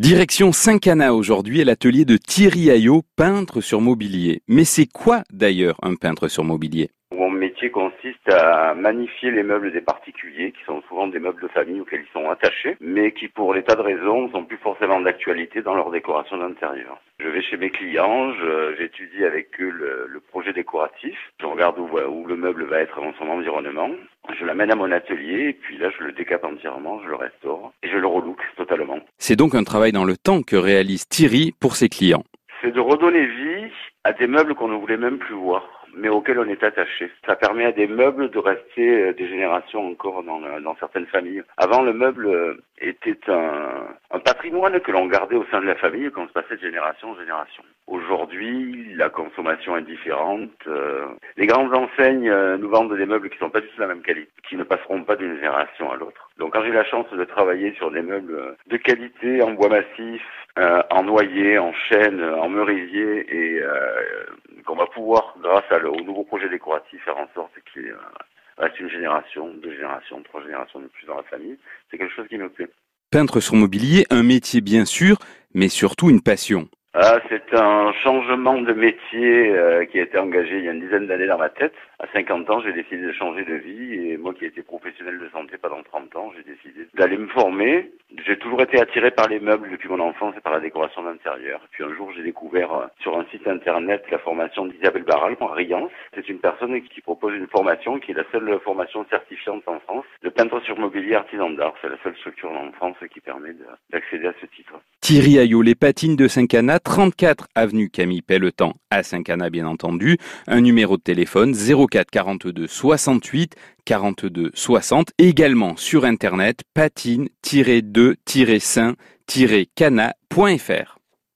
Direction Saint-Cana aujourd'hui à l'atelier de Thierry Ayot, peintre sur mobilier. Mais c'est quoi d'ailleurs un peintre sur mobilier? Métier consiste à magnifier les meubles des particuliers, qui sont souvent des meubles de famille auxquels ils sont attachés, mais qui pour des tas de raisons sont plus forcément d'actualité dans leur décoration d'intérieur. Je vais chez mes clients, j'étudie avec eux le, projet décoratif, je regarde où, où, le meuble va être dans son environnement, je l'amène à mon atelier et puis là je le décape entièrement, je le restaure et je le relook totalement. C'est donc un travail dans le temps que réalise Thierry pour ses clients. C'est de redonner vie à des meubles qu'on ne voulait même plus voir mais auquel on est attaché. Ça permet à des meubles de rester euh, des générations encore dans, euh, dans certaines familles. Avant, le meuble euh, était un, un patrimoine que l'on gardait au sein de la famille qu'on se passait de génération en génération. Aujourd'hui, la consommation est différente. les grandes enseignes nous vendent des meubles qui sont pas du tout la même qualité, qui ne passeront pas d'une génération à l'autre. Donc quand j'ai la chance de travailler sur des meubles de qualité en bois massif, en noyer, en chêne, en merisier et qu'on va pouvoir, grâce au nouveau projet décoratif, faire en sorte qu'il euh, reste une génération, deux générations, trois générations de plus dans la famille. C'est quelque chose qui me plaît. Peintre sur mobilier, un métier bien sûr, mais surtout une passion. Ah, c'est un changement de métier euh, qui a été engagé il y a une dizaine d'années dans ma tête. À 50 ans, j'ai décidé de changer de vie et moi qui ai été professionnel de santé pendant 30 ans, j'ai décidé d'aller me former. J'ai toujours été attiré par les meubles depuis mon enfance et par la décoration d'intérieur. Puis un jour, j'ai découvert euh, sur un site internet la formation d'Isabelle Barral en Riance. C'est une personne qui propose une formation qui est la seule formation certifiante en France de peintre sur mobilier artisan d'art. C'est la seule structure en France qui permet d'accéder à ce titre. Thierry Ayot, les patines de Saint-Cana, 34 avenue Camille Pelletan à Saint-Cana bien entendu, un numéro de téléphone 04 42 68 42 60, également sur internet patine-2-saint-cana.fr.